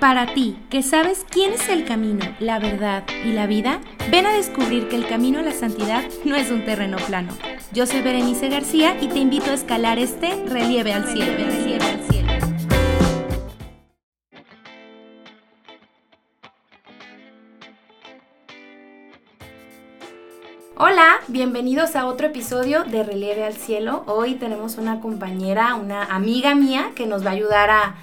Para ti, que sabes quién es el camino, la verdad y la vida, ven a descubrir que el camino a la santidad no es un terreno plano. Yo soy Berenice García y te invito a escalar este relieve al cielo. Relieve al cielo. Hola, bienvenidos a otro episodio de Relieve al Cielo. Hoy tenemos una compañera, una amiga mía que nos va a ayudar a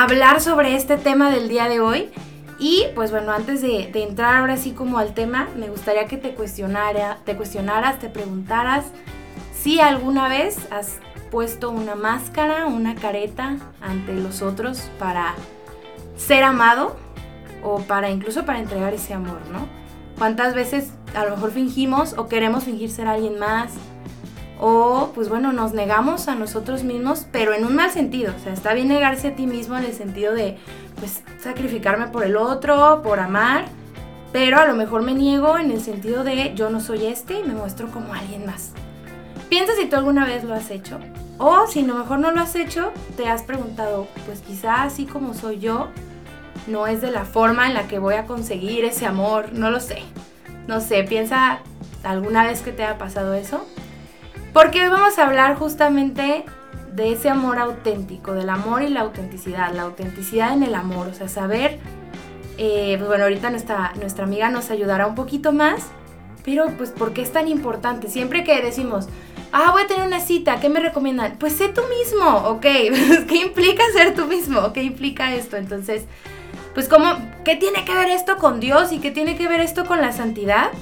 hablar sobre este tema del día de hoy. Y pues bueno, antes de, entrar ahora sí como al tema, me gustaría que te, cuestionara, te cuestionaras, te preguntaras si alguna vez has puesto una máscara, una careta ante los otros para ser amado o para incluso para entregar ese amor, ¿no? ¿Cuántas veces a lo mejor fingimos o queremos fingir ser alguien más? O pues bueno, nos negamos a nosotros mismos, pero en un mal sentido. O sea, está bien negarse a ti mismo en el sentido de pues sacrificarme por el otro, por amar, pero a lo mejor me niego en el sentido de yo no soy este y me muestro como alguien más. Piensa si tú alguna vez lo has hecho. O si a lo mejor no lo has hecho, te has preguntado, pues quizá así como soy yo, no es de la forma en la que voy a conseguir ese amor, no lo sé. No sé, piensa alguna vez que te haya pasado eso. Porque hoy vamos a hablar justamente de ese amor auténtico, del amor y la autenticidad, la autenticidad en el amor, o sea, saber, eh, pues bueno, ahorita nuestra, nuestra amiga nos ayudará un poquito más, pero pues ¿por qué es tan importante? Siempre que decimos, ah, voy a tener una cita, ¿qué me recomiendan? Pues sé tú mismo, ok, ¿qué implica ser tú mismo? ¿Qué implica esto? Entonces, pues ¿cómo, qué tiene que ver esto con Dios y qué tiene que ver esto con la santidad?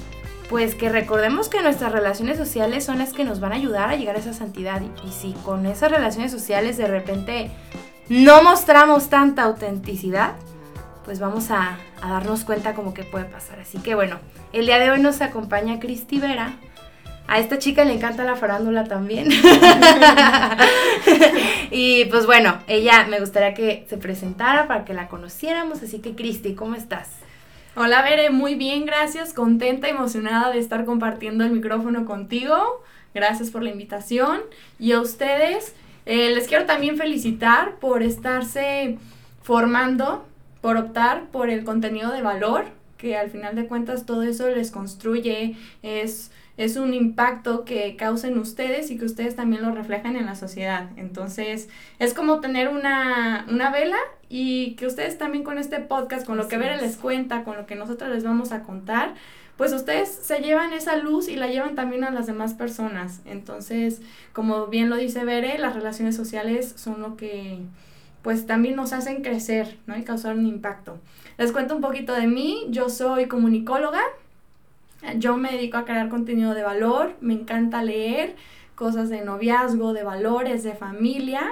Pues que recordemos que nuestras relaciones sociales son las que nos van a ayudar a llegar a esa santidad. Y, si con esas relaciones sociales de repente no mostramos tanta autenticidad, pues vamos a, darnos cuenta como que puede pasar. Así que bueno, el día de hoy nos acompaña Cristi Vera. A esta chica le encanta la farándula también. y pues bueno, ella me gustaría que se presentara para que la conociéramos. Así que Cristi, ¿cómo estás? Hola Bere, muy bien, gracias, contenta, emocionada de estar compartiendo el micrófono contigo. Gracias por la invitación. Y a ustedes, eh, les quiero también felicitar por estarse formando, por optar por el contenido de valor, que al final de cuentas todo eso les construye, es es un impacto que causen ustedes y que ustedes también lo reflejan en la sociedad. Entonces, es como tener una, vela y que ustedes también con este podcast, con lo que Vera les cuenta, con lo que nosotros les vamos a contar, pues ustedes se llevan esa luz y la llevan también a las demás personas. Entonces, como bien lo dice Bere, las relaciones sociales son lo que pues también nos hacen crecer, ¿no? Y causar un impacto. Les cuento un poquito de mí. Yo soy comunicóloga, yo me dedico a crear contenido de valor, me encanta leer cosas de noviazgo, de valores, de familia.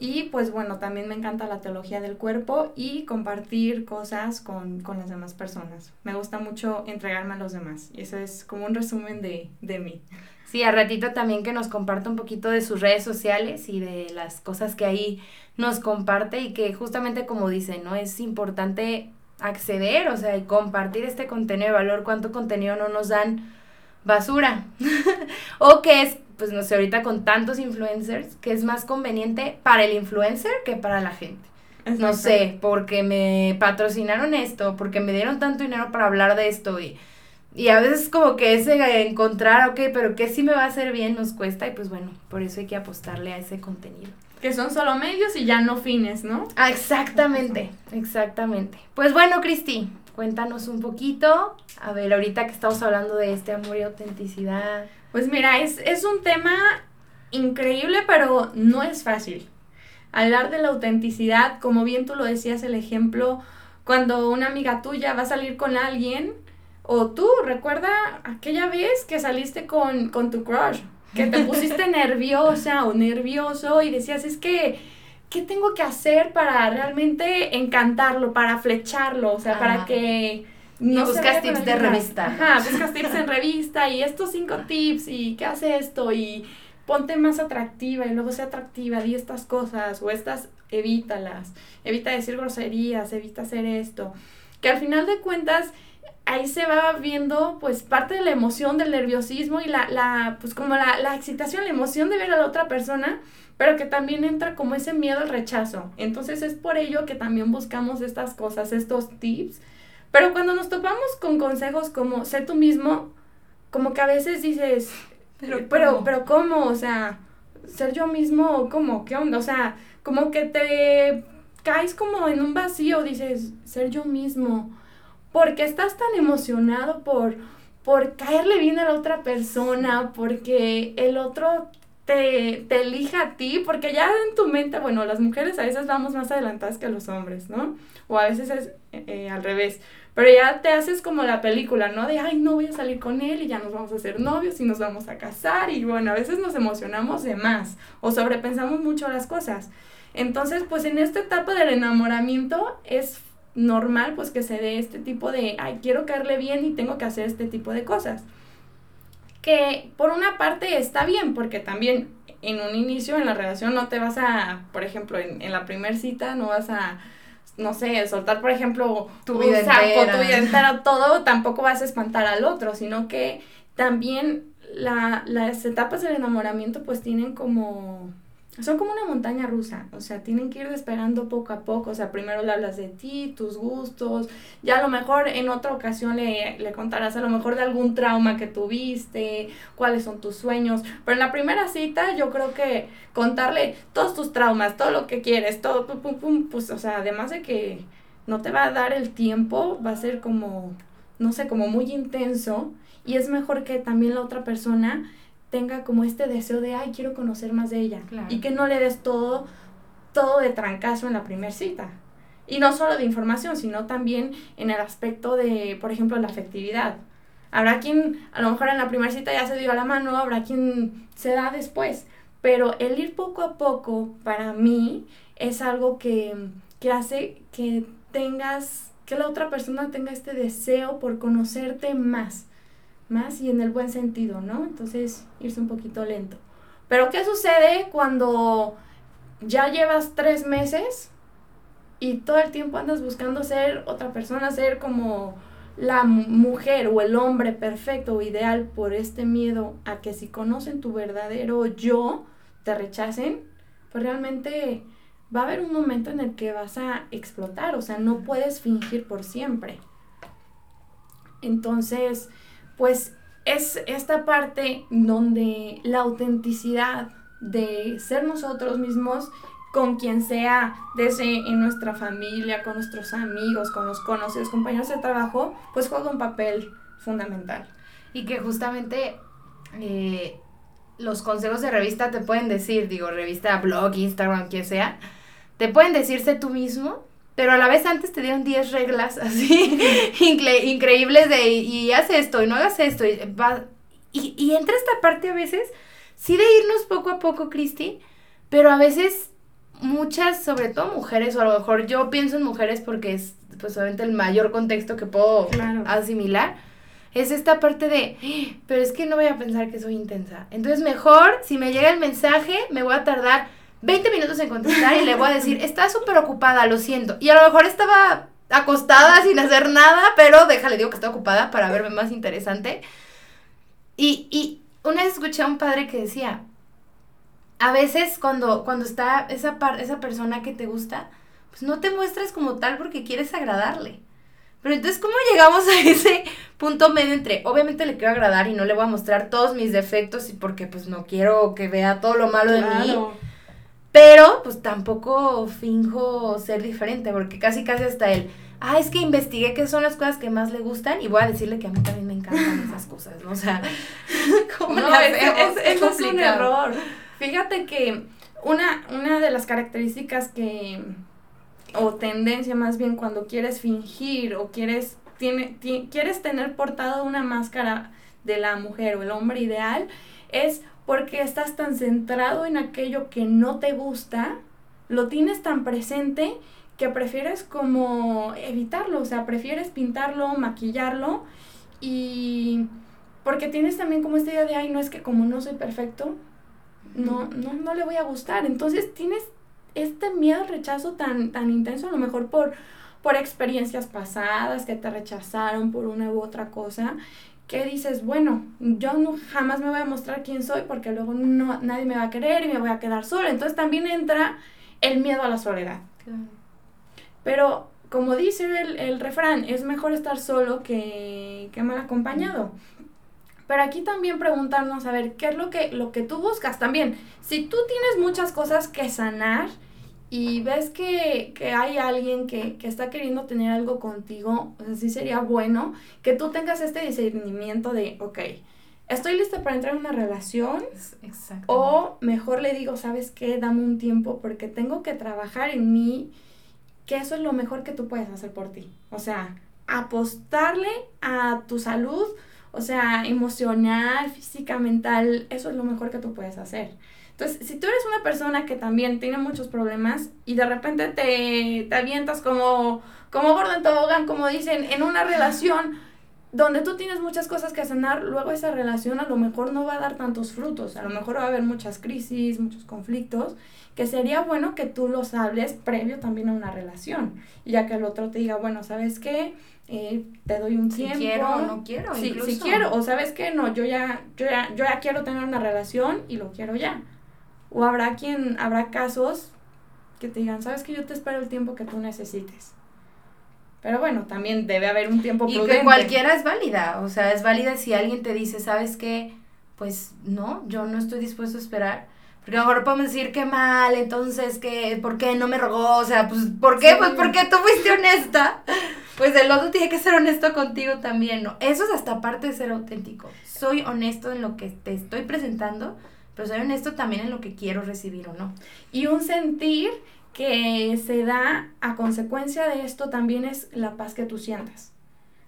Y pues bueno, también me encanta la teología del cuerpo y compartir cosas con, con, las demás personas. Me gusta mucho entregarme a los demás. Y eso es como un resumen de, de mí. Sí, a ratito también que nos comparta un poquito de sus redes sociales y de las cosas que ahí nos comparte y que justamente como dice, ¿no? Es importante acceder, o sea, y compartir este contenido de valor, cuánto contenido no nos dan basura. o que es, pues no sé, ahorita con tantos influencers, que es más conveniente para el influencer que para la gente. No sé, porque me patrocinaron esto, porque me dieron tanto dinero para hablar de esto y, y a veces como que ese encontrar, ok, pero que sí me va a hacer bien nos cuesta y pues bueno, por eso hay que apostarle a ese contenido. Que son solo medios y ya no fines, ¿no? Ah, exactamente, exactamente. Pues bueno, Cristi, cuéntanos un poquito. A ver, ahorita que estamos hablando de este amor y autenticidad. Pues mira, es, es un tema increíble, pero no es fácil. Hablar de la autenticidad, como bien tú lo decías, el ejemplo, cuando una amiga tuya va a salir con alguien, o tú, recuerda aquella vez que saliste con, con tu crush, que te pusiste nerviosa o nervioso y decías, es que, ¿qué tengo que hacer para realmente encantarlo, para flecharlo? O sea, para que... No y buscas tips de revista. Ajá, buscas tips en revista y estos cinco tips y qué hace esto y ponte más atractiva y luego sea atractiva, di estas cosas o estas evítalas, evita decir groserías, evita hacer esto. Que al final de cuentas ahí se va viendo pues parte de la emoción, del nerviosismo y la, la pues como la, la excitación, la emoción de ver a la otra persona, pero que también entra como ese miedo al rechazo. Entonces es por ello que también buscamos estas cosas, estos tips. Pero cuando nos topamos con consejos como sé tú mismo, como que a veces dices, pero, pero, pero ¿cómo? O sea, ser yo mismo, ¿cómo? ¿Qué onda? O sea, como que te caes como en un vacío, dices, ser yo mismo porque estás tan emocionado por, por caerle bien a la otra persona, porque el otro te, te, elija a ti, porque ya en tu mente, bueno, las mujeres a veces vamos más adelantadas que los hombres, ¿no? O a veces es eh, eh, al revés. Pero ya te haces como la película, ¿no? De, ay, no voy a salir con él y ya nos vamos a hacer novios y nos vamos a casar. Y bueno, a veces nos emocionamos de más o sobrepensamos mucho las cosas. Entonces, pues en esta etapa del enamoramiento es normal pues que se dé este tipo de, ay, quiero caerle bien y tengo que hacer este tipo de cosas. Que por una parte está bien, porque también en un inicio en la relación no te vas a, por ejemplo, en, en la primera cita no vas a, no sé, soltar, por ejemplo, tu vida entera. tu vida entera, todo, tampoco vas a espantar al otro, sino que también la, las etapas del enamoramiento pues tienen como son como una montaña rusa, o sea, tienen que ir despegando poco a poco, o sea, primero le hablas de ti, tus gustos, ya a lo mejor en otra ocasión le, le contarás a lo mejor de algún trauma que tuviste, cuáles son tus sueños, pero en la primera cita yo creo que contarle todos tus traumas, todo lo que quieres, todo, pum, pum, pum, pues, o sea, además de que no te va a dar el tiempo, va a ser como, no sé, como muy intenso, y es mejor que también la otra persona tenga como este deseo de, ay, quiero conocer más de ella. Y que no le des todo, todo de trancazo en la primera cita. Y no solo de información, sino también en el aspecto de, por ejemplo, la afectividad. Habrá quien, a lo mejor en la primera cita ya se dio a la mano, habrá quien se da después. Pero el ir poco a poco, para mí, es algo que, que hace que tengas, que la otra persona tenga este deseo por conocerte más más y en el buen sentido, ¿no? Entonces, irse un poquito lento. Pero, ¿qué sucede cuando ya llevas tres meses y todo el tiempo andas buscando ser otra persona, ser como la mujer o el hombre perfecto o ideal por este miedo a que si conocen tu verdadero yo, te rechacen? Pues realmente va a haber un momento en el que vas a explotar, o sea, no puedes fingir por siempre. Entonces, pues es esta parte donde la autenticidad de ser nosotros mismos con quien sea, desde en nuestra familia, con nuestros amigos, con los conocidos, compañeros de trabajo, pues juega un papel fundamental. Y que justamente eh, los consejos de revista te pueden decir, digo, revista, blog, Instagram, quien sea, te pueden decirse tú mismo, pero a la vez antes te dieron 10 reglas así increíbles de y haz esto y no hagas esto. Y, va, y, y entra esta parte a veces, sí de irnos poco a poco, Cristi, pero a veces muchas, sobre todo mujeres, o a lo mejor yo pienso en mujeres porque es pues obviamente el mayor contexto que puedo asimilar, es esta parte de, ¡Ah! pero es que no voy a pensar que soy intensa. Entonces mejor, si me llega el mensaje, me voy a tardar 20 minutos en contestar y le voy a decir, está súper ocupada, lo siento. Y a lo mejor estaba acostada sin hacer nada, pero déjale, digo que está ocupada para verme más interesante. Y, y una vez escuché a un padre que decía, a veces cuando, cuando está esa, esa persona que te gusta, pues no te muestras como tal porque quieres agradarle. Pero entonces, ¿cómo llegamos a ese punto medio entre, obviamente le quiero agradar y no le voy a mostrar todos mis defectos y porque pues no quiero que vea todo lo malo de mí? Pero, pues tampoco finjo ser diferente, porque casi casi hasta él, ah, es que investigué qué son las cosas que más le gustan y voy a decirle que a mí también me encantan esas cosas, ¿no? O sea, ¿cómo no, es, es, es un error. Fíjate que una, una de las características que, o tendencia más bien cuando quieres fingir o quieres, tiene, quieres tener portado una máscara de la mujer o el hombre ideal, es porque estás tan centrado en aquello que no te gusta, lo tienes tan presente que prefieres como evitarlo, o sea, prefieres pintarlo, maquillarlo y porque tienes también como esta idea de, ay, no es que como no soy perfecto, no, no, no le voy a gustar. Entonces tienes este miedo al rechazo tan, tan intenso, a lo mejor por, por experiencias pasadas, que te rechazaron por una u otra cosa, que dices, bueno, yo no, jamás me voy a mostrar quién soy porque luego no, nadie me va a querer y me voy a quedar sola. Entonces también entra el miedo a la soledad. Pero como dice el, el, refrán, es mejor estar solo que, que mal acompañado. Pero aquí también preguntarnos, a ver, ¿qué es lo que, lo que tú buscas? También, si tú tienes muchas cosas que sanar y ves que, hay alguien que, está queriendo tener algo contigo, o sea, sí sería bueno que tú tengas este discernimiento de, ok, estoy lista para entrar en una relación. O mejor le digo, ¿sabes qué? Dame un tiempo porque tengo que trabajar en mí, que eso es lo mejor que tú puedes hacer por ti. O sea, apostarle a tu salud o sea, emocional, física, mental, eso es lo mejor que tú puedes hacer. Entonces, si tú eres una persona que también tiene muchos problemas y de repente te, te avientas como, como gordo en tobogán, como dicen, en una relación donde tú tienes muchas cosas que sanar, luego esa relación a lo mejor no va a dar tantos frutos, a lo mejor va a haber muchas crisis, muchos conflictos, que sería bueno que tú los hables previo también a una relación, y ya que el otro te diga, bueno, ¿sabes qué? Eh, te doy un tiempo. Si quiero o no quiero. Si, si quiero, o sabes qué, no, yo ya, yo ya, yo ya quiero tener una relación y lo quiero ya. O habrá quien, habrá casos que te digan, sabes que yo te espero el tiempo que tú necesites. Pero bueno, también debe haber un tiempo y que cualquiera es válida, o sea, es válida si alguien te dice, ¿sabes qué? Pues no, yo no estoy dispuesto a esperar. Porque a lo mejor podemos decir que mal, entonces, que ¿por qué no me rogó? O sea, pues, ¿por qué? Pues porque tú fuiste honesta. Pues el otro tiene que ser honesto contigo también, ¿no? Eso es hasta parte de ser auténtico. Soy honesto en lo que te estoy presentando, pero soy honesto también en lo que quiero recibir o no. Y un sentir que se da a consecuencia de esto también es la paz que tú sientas.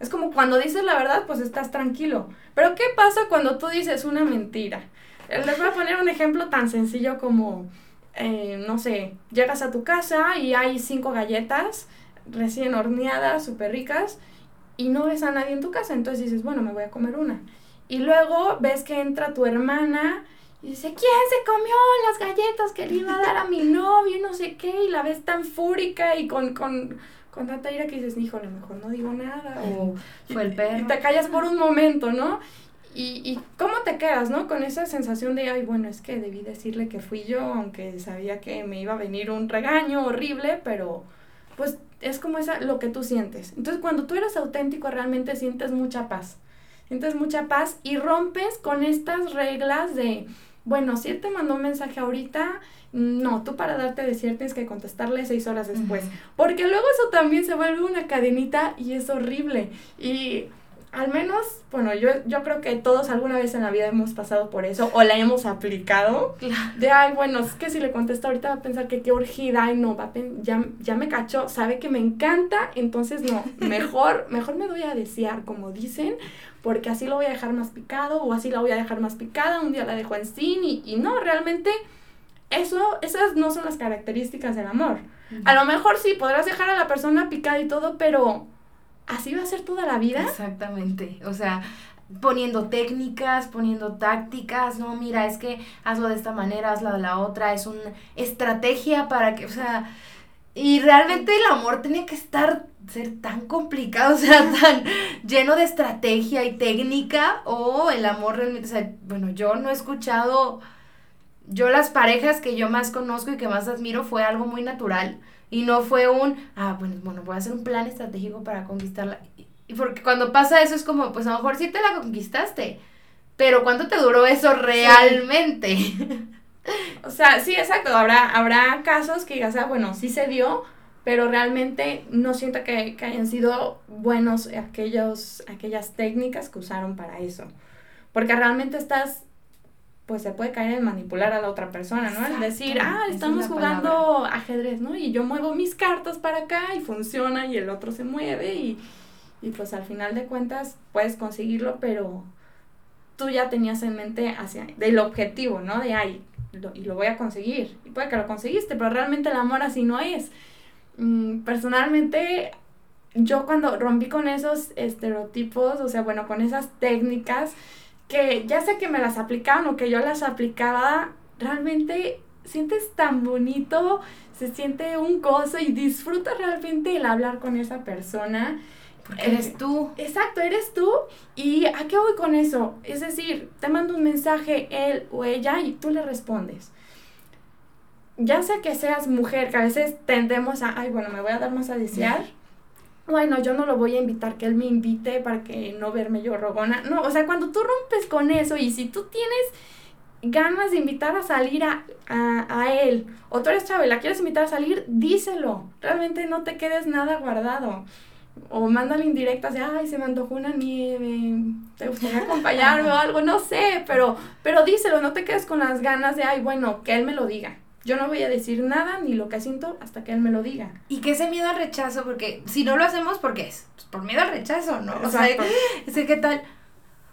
Es como cuando dices la verdad, pues estás tranquilo. Pero ¿qué pasa cuando tú dices una mentira? Eh, les voy a poner un ejemplo tan sencillo como, eh, no sé, llegas a tu casa y hay cinco galletas recién horneadas, súper ricas, y no ves a nadie en tu casa. Entonces dices, bueno, me voy a comer una. Y luego ves que entra tu hermana y dice, ¿quién se comió las galletas que le iba a dar a mi novio y no sé qué? Y la ves tan fúrica y con, con, con tanta ira que dices, híjole, mejor no digo nada. O fue el perro. Y te callas por un momento, ¿no? Y, y cómo te quedas, ¿no? Con esa sensación de, ay, bueno, es que debí decirle que fui yo, aunque sabía que me iba a venir un regaño horrible, pero pues es como esa, lo que tú sientes. Entonces, cuando tú eres auténtico, realmente sientes mucha paz. Sientes mucha paz y rompes con estas reglas de, bueno, si él te mandó un mensaje ahorita, no, tú para darte de cierto tienes que contestarle seis horas después. Porque luego eso también se vuelve una cadenita y es horrible. Y al menos, bueno, yo, yo creo que todos alguna vez en la vida hemos pasado por eso o la hemos aplicado. De, ay, bueno, es que si le contesto ahorita va a pensar que qué urgida, ay, no, va ya, ya me cachó, sabe que me encanta, entonces no, mejor, mejor me doy a desear, como dicen, porque así lo voy a dejar más picado o así la voy a dejar más picada, un día la dejo en sí y, y no, realmente eso, esas no son las características del amor. A lo mejor sí, podrás dejar a la persona picada y todo, pero así va a ser toda la vida. Exactamente. O sea, poniendo técnicas, poniendo tácticas, no, mira, es que hazlo de esta manera, hazlo de la otra, es una estrategia para que, o sea, y realmente el amor tiene que estar, ser tan complicado, o sea, tan lleno de estrategia y técnica, o el amor realmente, o sea, bueno, yo no he escuchado, yo las parejas que yo más conozco y que más admiro fue algo muy natural, y no fue un, ah, bueno, bueno, voy a hacer un plan estratégico para conquistarla. Y porque cuando pasa eso es como, pues a lo mejor sí te la conquistaste, pero ¿cuánto te duró eso realmente? o sea, sí, exacto. Habrá, habrá casos que digas, ah, bueno, sí se dio, pero realmente no siento que, que hayan sido buenos aquellos, aquellas técnicas que usaron para eso. Porque realmente estás pues se puede caer en manipular a la otra persona, ¿no? En decir, ah, estamos jugando ajedrez, ¿no? Y yo muevo mis cartas para acá y funciona y el otro se mueve y, y pues al final de cuentas puedes conseguirlo, pero tú ya tenías en mente hacia del objetivo, ¿no? De ay, y lo voy a conseguir. Y puede que lo conseguiste, pero realmente el amor así no es. Mm, personalmente, yo cuando rompí con esos estereotipos, o sea, bueno, con esas técnicas, que ya sé que me las aplicaban o que yo las aplicaba, realmente sientes tan bonito, se siente un gozo y disfrutas realmente el hablar con esa persona. Porque eres tú. Exacto, eres tú. ¿Y a qué voy con eso? Es decir, te manda un mensaje él o ella y tú le respondes. Ya sea que seas mujer, que a veces tendemos a, ay, bueno, me voy a dar más a desear. Bueno, yo no lo voy a invitar, que él me invite para que no verme yo rogona. No, o sea, cuando tú rompes con eso y si tú tienes ganas de invitar a salir a, a, él, o tú eres chavo y la quieres invitar a salir, díselo. Realmente no te quedes nada guardado. O mándale indirectas de, ay, se me antojó una nieve, te gustaría acompañarme o algo, no sé, pero, pero díselo, no te quedes con las ganas de, ay, bueno, que él me lo diga. Yo no voy a decir nada ni lo que siento hasta que él me lo diga. Y que ese miedo al rechazo, porque si no lo hacemos, ¿por qué es? Pues por miedo al rechazo, ¿no? O sea, ¿qué tal?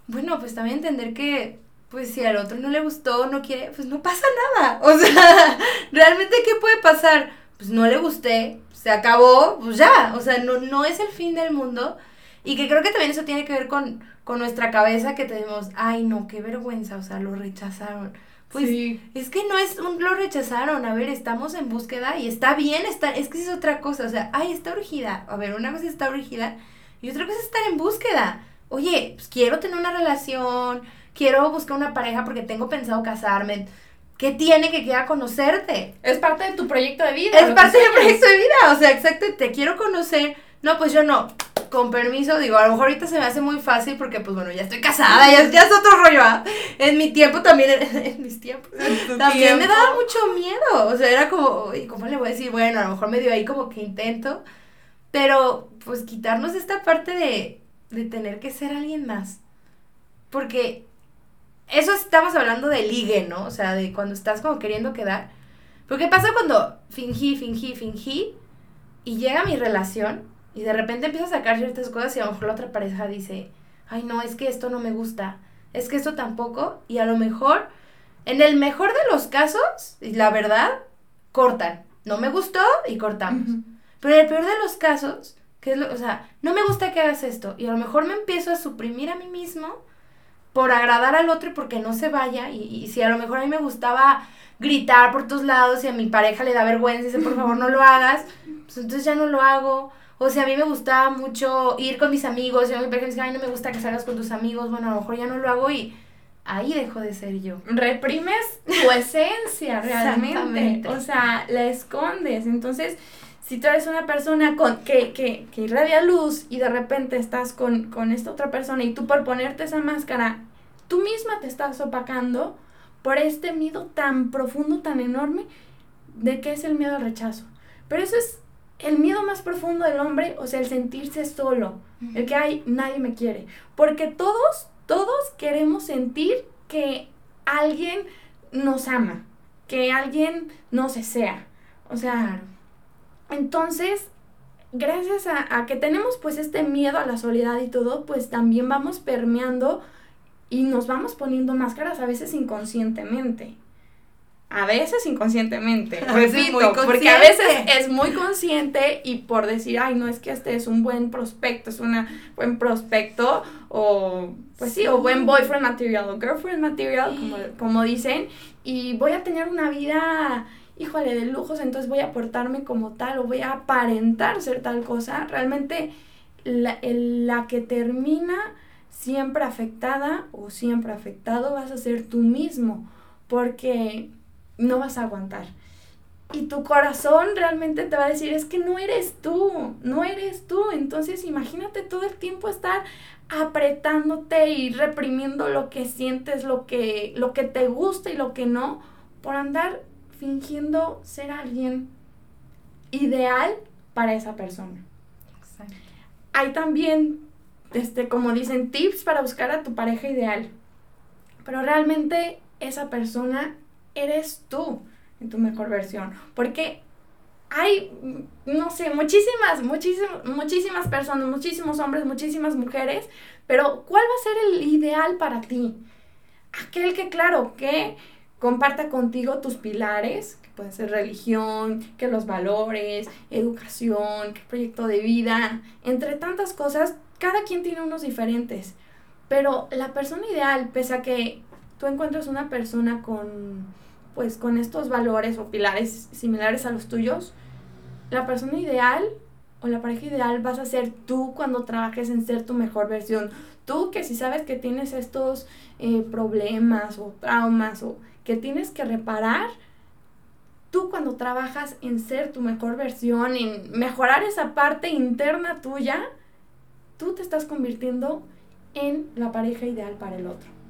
Bueno, pues también entender que pues si al otro no le gustó, no quiere, pues no pasa nada. O sea, realmente ¿qué puede pasar? Pues no le gusté, se acabó, pues ya. O sea, no, no es el fin del mundo. Y que creo que también eso tiene que ver con, con nuestra cabeza que tenemos, ay no, qué vergüenza, o sea, lo rechazaron. Pues es que no es un lo rechazaron, a ver, estamos en búsqueda y está bien estar, es que es otra cosa, o sea, ay, está urgida. A ver, una cosa está urgida y otra cosa es estar en búsqueda. Oye, pues quiero tener una relación, quiero buscar una pareja porque tengo pensado casarme. ¿Qué tiene que quiera conocerte? Es parte de tu proyecto de vida. Es parte del proyecto de vida, o sea, exacto, te quiero conocer. No, pues yo no. Con permiso, digo, a lo mejor ahorita se me hace muy fácil porque, pues bueno, ya estoy casada, ya, ya es otro rollo. ¿ah? En mi tiempo también, en, mis tiempos, también me daba mucho miedo. O sea, era como, ¿cómo le voy a decir? Bueno, a lo mejor me dio ahí como que intento. Pero, pues quitarnos esta parte de, de tener que ser alguien más. Porque eso estamos hablando de ligue, ¿no? O sea, de cuando estás como queriendo quedar. Pero ¿qué pasa cuando fingí, fingí, fingí y llega mi relación y de repente empiezo a sacar ciertas cosas y a lo mejor la otra pareja dice, ay no, es que esto no me gusta, es que esto tampoco y a lo mejor, en el mejor de los casos, y la verdad, cortan. No me gustó y cortamos. Pero en el peor de los casos, que es lo, o sea, no me gusta que hagas esto y a lo mejor me empiezo a suprimir a mí mismo por agradar al otro y porque no se vaya. Y, si a lo mejor a mí me gustaba gritar por tus lados y a mi pareja le da vergüenza y dice, por favor, no lo hagas, pues entonces ya no lo hago. O si a mí me gustaba mucho ir con mis amigos y a mi pareja me dice, ay, no me gusta que salgas con tus amigos, bueno, a lo mejor ya no lo hago y ahí dejo de ser yo. Reprimes tu esencia realmente. O sea, la escondes. Entonces, si tú eres una persona con, que, que, que irradia luz y de repente estás con, con esta otra persona y tú por ponerte esa máscara, tú misma te estás opacando por este miedo tan profundo, tan enorme, de que es el miedo al rechazo. Pero eso es el miedo más profundo del hombre, o sea, el sentirse solo, el que hay, nadie me quiere. Porque todos, todos queremos sentir que alguien nos ama, que alguien nos desea. O sea, entonces, gracias a, que tenemos pues este miedo a la soledad y todo, pues también vamos permeando y nos vamos poniendo máscaras a veces inconscientemente. A veces inconscientemente, repito, porque a veces es muy consciente y por decir, ay, no es que este es un buen prospecto, es un buen prospecto, o pues sí, o buen boyfriend material, o girlfriend material, como, como dicen, y voy a tener una vida híjole, de lujos, entonces voy a portarme como tal o voy a aparentar ser tal cosa, realmente la, la que termina siempre afectada o siempre afectado vas a ser tú mismo, porque no vas a aguantar. Y tu corazón realmente te va a decir, es que no eres tú, no eres tú. Entonces imagínate todo el tiempo estar apretándote y reprimiendo lo que sientes, lo que, lo que te gusta y lo que no, por andar fingiendo ser alguien ideal para esa persona. Hay también, este, como dicen, tips para buscar a tu pareja ideal. Pero realmente esa persona eres tú en tu mejor versión. Porque hay, no sé, muchísimas, muchísimas, muchísimas personas, muchísimos hombres, muchísimas mujeres, pero ¿cuál va a ser el ideal para ti? Aquel que, claro, que comparta contigo tus pilares, que pueden ser religión, que los valores, educación, proyecto de vida, entre tantas cosas, cada quien tiene unos diferentes. Pero la persona ideal, pese a que tú encuentres una persona con pues con estos valores o pilares similares a los tuyos, la persona ideal o la pareja ideal vas a ser tú cuando trabajes en ser tu mejor versión. Tú que si sabes que tienes estos eh, problemas o traumas o que tienes que reparar, tú cuando trabajas en ser tu mejor versión, en mejorar esa parte interna tuya, tú te estás convirtiendo en la pareja ideal para el otro.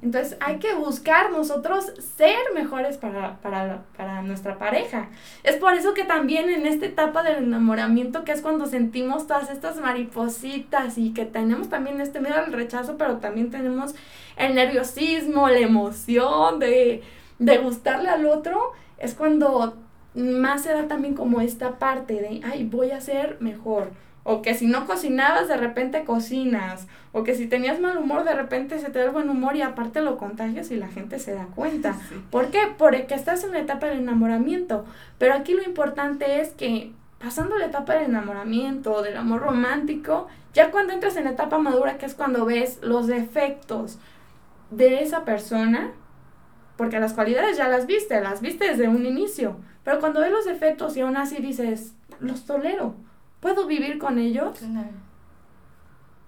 Entonces hay que buscar nosotros ser mejores para, para, nuestra pareja. Es por eso que también en esta etapa del enamoramiento, que es cuando sentimos todas estas maripositas y que tenemos también este miedo al rechazo, pero también tenemos el nerviosismo, la emoción de, de gustarle al otro, es cuando más se da también como esta parte de, ay, voy a ser mejor o que si no cocinabas de repente cocinas, o que si tenías mal humor de repente se te da el buen humor y aparte lo contagias y la gente se da cuenta. ¿Por qué? Porque estás en la etapa del enamoramiento, pero aquí lo importante es que pasando la etapa del enamoramiento o del amor romántico, ya cuando entras en la etapa madura, que es cuando ves los defectos de esa persona, porque las cualidades ya las viste, las viste desde un inicio, pero cuando ves los defectos y aún así dices, los tolero, puedo vivir con ellos,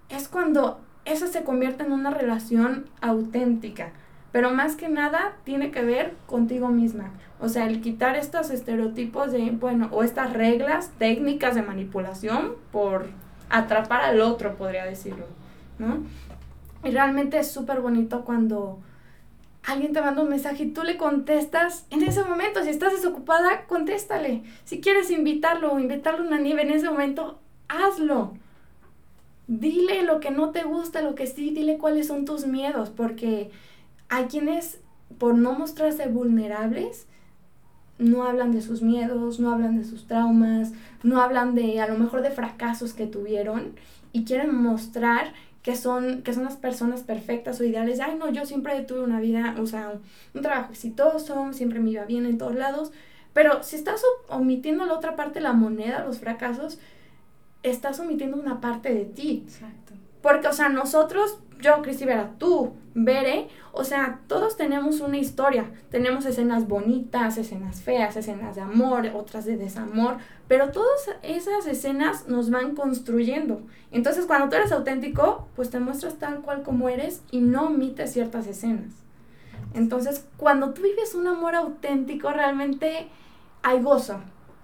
es cuando eso se convierte en una relación auténtica. Pero más que nada tiene que ver contigo misma. O sea, el quitar estos estereotipos de, bueno, o estas reglas, técnicas de manipulación por atrapar al otro, podría decirlo, ¿no? Y realmente es súper bonito cuando alguien te manda un mensaje y tú le contestas en ese momento. Si estás desocupada, contéstale. Si quieres invitarlo o invitarle una nieve en ese momento, hazlo. Dile lo que no te gusta, lo que sí, dile cuáles son tus miedos, porque hay quienes, por no mostrarse vulnerables, no hablan de sus miedos, no hablan de sus traumas, no hablan de a lo mejor de fracasos que tuvieron y quieren mostrar que son, que son las personas perfectas o ideales. Ay, no, yo siempre tuve una vida, o sea, un, trabajo exitoso, siempre me iba bien en todos lados. Pero si estás omitiendo la otra parte la moneda, los fracasos, estás omitiendo una parte de ti. Exacto. Porque, o sea, nosotros, yo, Cristi Vera, tú, Bere, o sea, todos tenemos una historia. Tenemos escenas bonitas, escenas feas, escenas de amor, otras de desamor, pero todas esas escenas nos van construyendo. Entonces, cuando tú eres auténtico, pues te muestras tal cual como eres y no omites ciertas escenas. Entonces, cuando tú vives un amor auténtico, realmente hay gozo,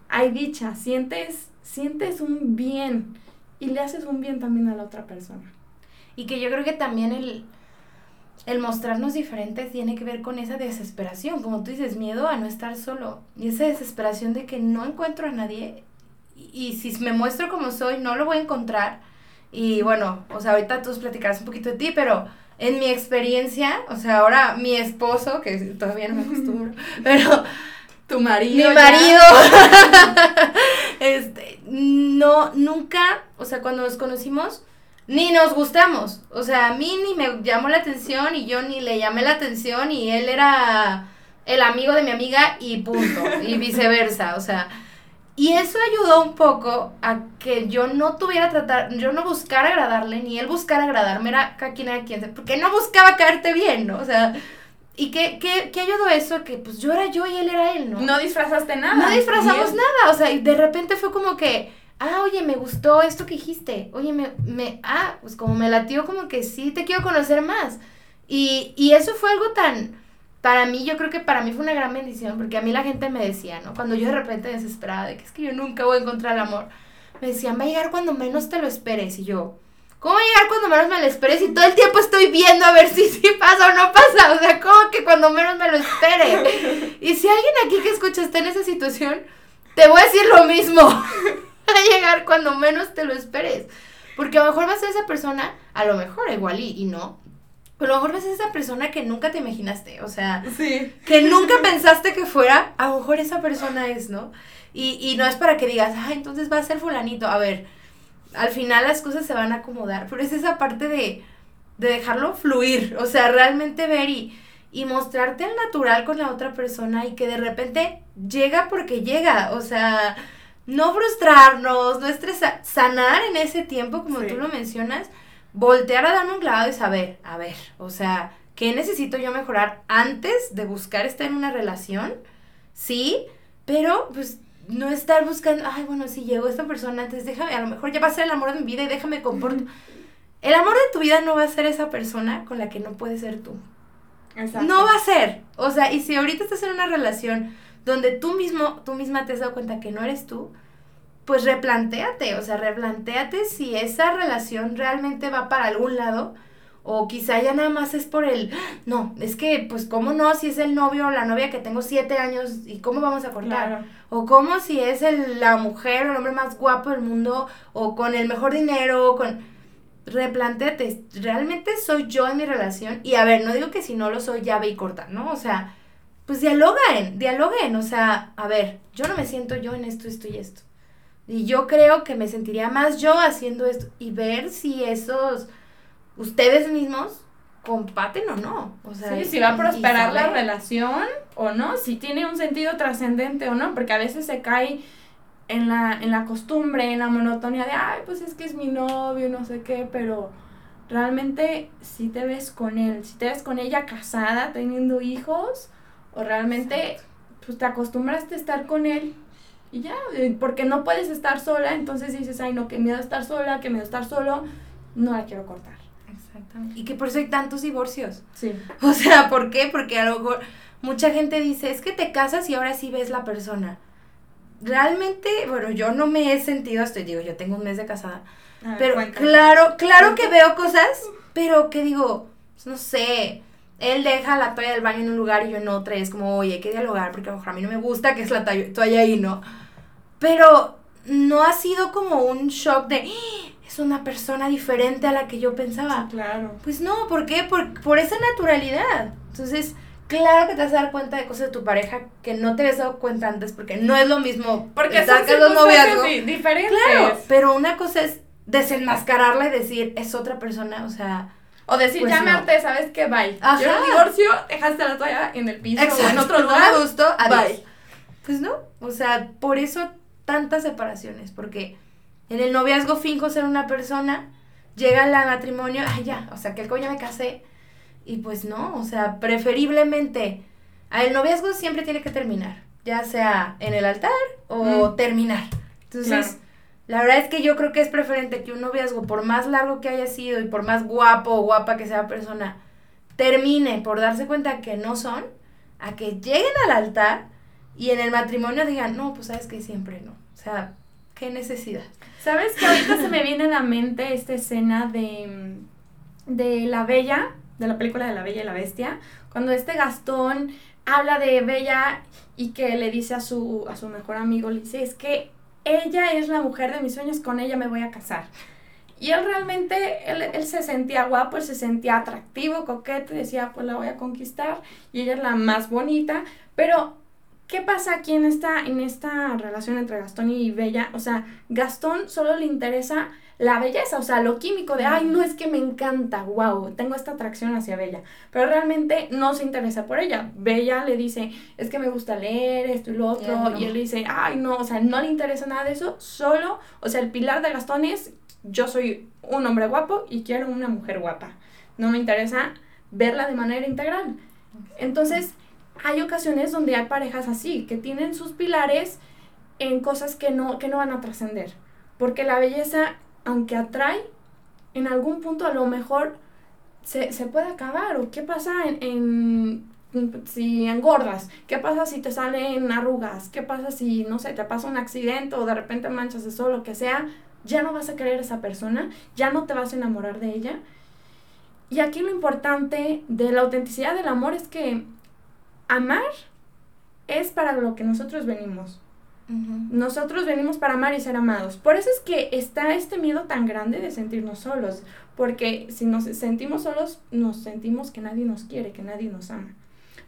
hay dicha, sientes, sientes un bien y le haces un bien también a la otra persona. Y que yo creo que también el, el mostrarnos diferentes tiene que ver con esa desesperación, como tú dices, miedo a no estar solo. Y esa desesperación de que no encuentro a nadie y, si me muestro como soy, no lo voy a encontrar. Y bueno, o sea, ahorita tú platicarás un poquito de ti, pero en mi experiencia, o sea, ahora mi esposo, que todavía no me acostumbro, pero tu marido. Mi marido. este, no, nunca, o sea, cuando nos conocimos, ni nos gustamos. O sea, a mí ni me llamó la atención y yo ni le llamé la atención y él era el amigo de mi amiga y punto. y viceversa, o sea. Y eso ayudó un poco a que yo no tuviera tratar, yo no buscara agradarle, ni él buscara agradarme, era cada quien era quien, porque no buscaba caerte bien, ¿no? O sea, ¿y qué, qué, qué ayudó eso? Que pues yo era yo y él era él, ¿no? No disfrazaste nada. No disfrazamos nada, o sea, y de repente fue como que, ah, oye, me gustó esto que dijiste, oye, me, me, ah, pues como me latió como que sí, te quiero conocer más. Y, y eso fue algo tan, para mí, yo creo que para mí fue una gran bendición, porque a mí la gente me decía, ¿no? Cuando yo de repente desesperada de que es que yo nunca voy a encontrar el amor, me decían, va a llegar cuando menos te lo esperes, y yo... ¿Cómo va a llegar cuando menos me lo esperes y todo el tiempo estoy viendo a ver si sí pasa o no pasa? O sea, ¿cómo que cuando menos me lo espere? Y si alguien aquí que escucha está en esa situación, te voy a decir lo mismo. a llegar cuando menos te lo esperes. Porque a lo mejor vas a ser esa persona, a lo mejor igual y, y no, pero a lo mejor vas a ser esa persona que nunca te imaginaste, o sea, que nunca pensaste que fuera, a lo mejor esa persona es, ¿no? Y, y no es para que digas, ah, entonces va a ser fulanito. A ver, al final las cosas se van a acomodar, pero es esa parte de, de dejarlo fluir, o sea, realmente ver y, y mostrarte al natural con la otra persona y que de repente llega porque llega, o sea, no frustrarnos, no estresar, sanar en ese tiempo, como tú lo mencionas, voltear a darme un clavado y saber, a ver, o sea, ¿Qué necesito yo mejorar antes de buscar estar en una relación? Sí, pero pues no estar buscando, ay, bueno, si llegó esta persona antes, déjame, a lo mejor ya va a ser el amor de mi vida y déjame comporto. El amor de tu vida no va a ser esa persona con la que no puedes ser tú. Exacto. No va a ser. O sea, y si ahorita estás en una relación donde tú mismo, tú misma te has dado cuenta que no eres tú, pues replantéate, o sea, replantéate si esa relación realmente va para algún lado o quizá ya nada más es por el, no, es que, pues, ¿cómo no? Si es el novio o la novia que tengo siete años, ¿y cómo vamos a cortar? O cómo si es el, la mujer o el hombre más guapo del mundo, o con el mejor dinero, o con... Replantéate, ¿realmente soy yo en mi relación? Y a ver, no digo que si no lo soy ya ve y corta, ¿no? O sea, pues dialoguen, dialoguen, o sea, a ver, yo no me siento yo en esto, esto y esto. Y yo creo que me sentiría más yo haciendo esto y ver si esos ustedes mismos compaten o no. O sea, sí, si va a prosperar la relación o no, si tiene un sentido trascendente o no, porque a veces se cae en la, en la costumbre, en la monotonía de, ay, pues es que es mi novio, no sé qué, pero realmente si te ves con él, si te ves con ella casada, teniendo hijos, o realmente pues te acostumbraste a estar con él y ya, eh, porque no puedes estar sola, entonces dices, ay, no, que miedo estar sola, que miedo estar solo, no la quiero cortar. Y que por eso hay tantos divorcios. Sí. O sea, ¿por qué? Porque a lo mejor mucha gente dice, es que te casas y ahora sí ves la persona. Realmente, bueno, yo no me he sentido, estoy, digo, yo tengo un mes de casada. pero claro, claro que veo cosas, pero que digo, no sé, él deja la toalla del baño en un lugar y yo en otra, y es como, oye, hay que dialogar, porque a lo mejor a mí no me gusta que es la toalla ahí, ¿no? Pero no ha sido como un shock de, es una persona diferente a la que yo pensaba. claro. Pues no, ¿por qué? Por, por esa naturalidad. Entonces, claro que te vas a dar cuenta de cosas de tu pareja que no te habías dado cuenta antes, porque no es lo mismo. Porque son los noviazgos diferentes. Claro, pero una cosa es desenmascararla y decir, es otra persona, o sea... O decir, pues ya ¿sabes qué? Bye. Ajá. Yo divorcio, dejaste la toalla en el piso o en otro lugar. No me gustó, Bye. Pues no, o sea, por eso tantas separaciones, porque en el noviazgo finjo ser una persona, llega el matrimonio, ay ya, o sea, que el coño me casé. Y pues no, o sea, preferiblemente, el noviazgo siempre tiene que terminar, ya sea en el altar o terminar. Entonces, la verdad es que yo creo que es preferente que un noviazgo, por más largo que haya sido y por más guapo o guapa que sea persona, termine por darse cuenta que no son, a que lleguen al altar y en el matrimonio digan, no, pues sabes que siempre no. O sea, qué necesidad. ¿Sabes que ahorita se me viene a la mente esta escena de, de La Bella, de la película de La Bella y la Bestia, cuando este Gastón habla de Bella y que le dice a su, a su mejor amigo, le dice, es que ella es la mujer de mis sueños, con ella me voy a casar. Y él realmente, él, él, se sentía guapo, él se sentía atractivo, coquete, decía, pues la voy a conquistar, y ella es la más bonita, pero ¿Qué pasa aquí en en esta relación entre Gastón y Bella? O sea, Gastón solo le interesa la belleza, o sea, lo químico de, ay, no es que me encanta, wow, tengo esta atracción hacia Bella, pero realmente no se interesa por ella. Bella le dice, es que me gusta leer esto y lo otro, y él le dice, ay, no, o sea, no le interesa nada de eso, solo, o sea, el pilar de Gastón es, yo soy un hombre guapo y quiero una mujer guapa. No me interesa verla de manera integral. Entonces, hay ocasiones donde hay parejas así, que tienen sus pilares en cosas que no, que no van a trascender. Porque la belleza, aunque atrae, en algún punto a lo mejor se, puede acabar. ¿O qué pasa en, si engordas? ¿Qué pasa si te salen arrugas? ¿Qué pasa si, no sé, te pasa un accidente o de repente manchas de sol, lo que sea? Ya no vas a querer a esa persona, ya no te vas a enamorar de ella. Y aquí lo importante de la autenticidad del amor es que amar es para lo que nosotros venimos. Nosotros venimos para amar y ser amados. Por eso es que está este miedo tan grande de sentirnos solos, porque si nos sentimos solos, nos sentimos que nadie nos quiere, que nadie nos ama.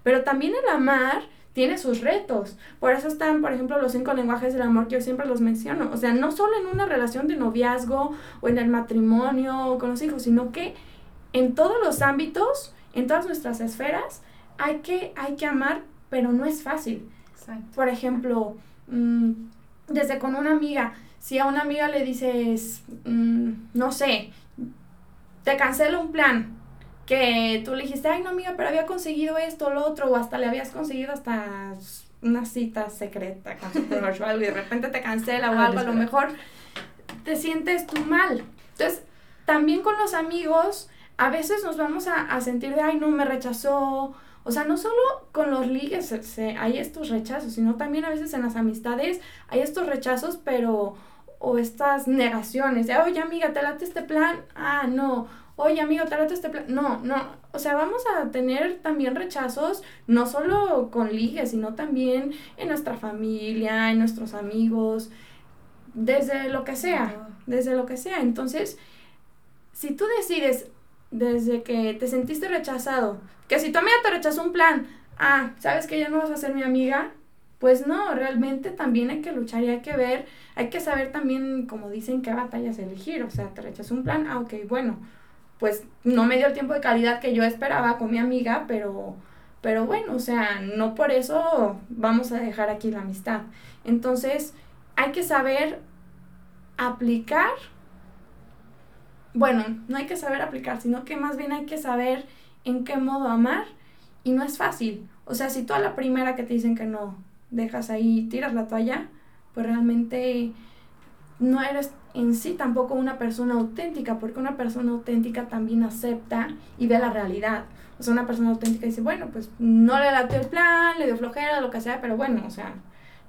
Pero también el amar tiene sus retos. Por eso están, por ejemplo, los cinco lenguajes del amor que yo siempre los menciono. O sea, no solo en una relación de noviazgo o en el matrimonio o con los hijos, sino que en todos los ámbitos, en todas nuestras esferas, hay que, hay que amar, pero no es fácil. Por ejemplo, mm, desde con una amiga, si a una amiga le dices, mm, no sé, te cancelo un plan, que tú le dijiste, ay, no, amiga, pero había conseguido esto, lo otro, o hasta le habías conseguido hasta una cita secreta con su crush o algo y de repente te cancela o Ah, algo, a lo mejor te sientes tú mal. Entonces, también con los amigos, a veces nos vamos a, a sentir de, ay, no, me rechazó. O sea, no solo con los ligues se- se- hay estos rechazos, sino también a veces en las amistades hay estos rechazos, pero, o estas negaciones, de, oye, amiga, ¿te late este plan? Ah, no. Oye, amigo, ¿te late este plan? No, no. O sea, vamos a tener también rechazos, no solo con ligues, sino también en nuestra familia, en nuestros amigos, desde lo que sea desde lo que sea. Entonces, si tú decides desde que te sentiste rechazado, que si tu amiga te rechazó un plan, ah, sabes que ya no vas a ser mi amiga, pues no, realmente también hay que luchar y hay que ver, hay que saber también, como dicen, qué batallas elegir. O sea, te rechazó un plan, ah, ok, bueno, pues no me dio el tiempo de calidad que yo esperaba con mi amiga, pero, pero bueno, o sea, no por eso vamos a dejar aquí la amistad. Entonces, hay que saber aplicar, bueno, no hay que saber aplicar, sino que más bien hay que saber en qué modo amar y no es fácil. O sea, si tú a la primera que te dicen que no dejas ahí, tiras la toalla, pues realmente no eres en sí tampoco una persona auténtica, porque una persona auténtica también acepta y ve la realidad. O sea, una persona auténtica dice, bueno, pues no le late el plan, le dio flojera, lo que sea, pero bueno, o sea,